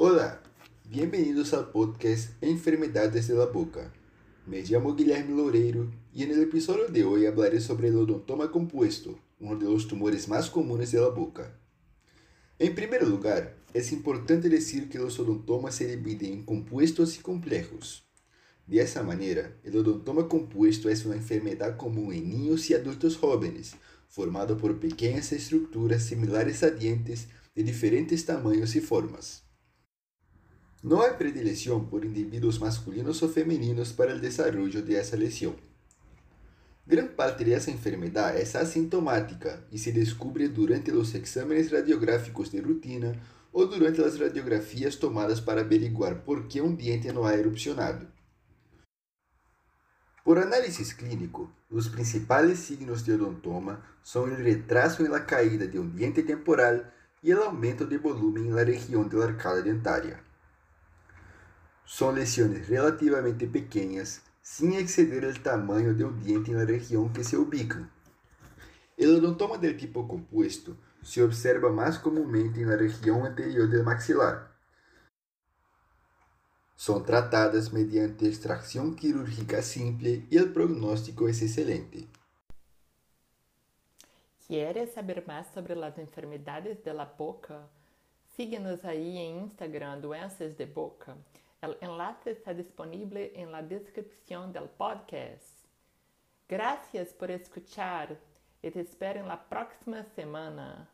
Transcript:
Olá, bem-vindos ao podcast Enfermedades de la Boca. Me chamo Guilherme Loureiro e no episódio de hoje falaré sobre o odontoma compuesto, um dos tumores mais comuns da boca. Em primeiro lugar, é importante dizer que os odontomas se dividem em compuestos e complejos. De essa maneira, o odontoma compuesto é uma enfermedade comum em niños e adultos jóvenes, formado por pequenas estruturas similares a dientes de diferentes tamanhos e formas. Não há predileção por indivíduos masculinos ou femininos para o desenvolvimento de essa lesão. Gran parte de essa enfermedade é assintomática e se descobre durante os exames radiográficos de rutina ou durante as radiografias tomadas para averiguar por que um diente não ha erupcionado. Por análisis clínico, os principais signos de odontoma são o retraso la caída de um diente temporal e o aumento de volume la região de la arcada dentária. São lesões relativamente pequenas, sem exceder o tamanho do diente na região que se ubicam. O odontoma del tipo compuesto se observa mais comumente na região anterior do maxilar. São tratadas mediante extração quirúrgica simples e o prognóstico é excelente. ¿Quieres saber mais sobre as enfermedades de la boca? Síguenos aí em Instagram Doenças de Boca. El enlace está disponible en la descripción del podcast. Gracias por escuchar y te espero en la próxima semana.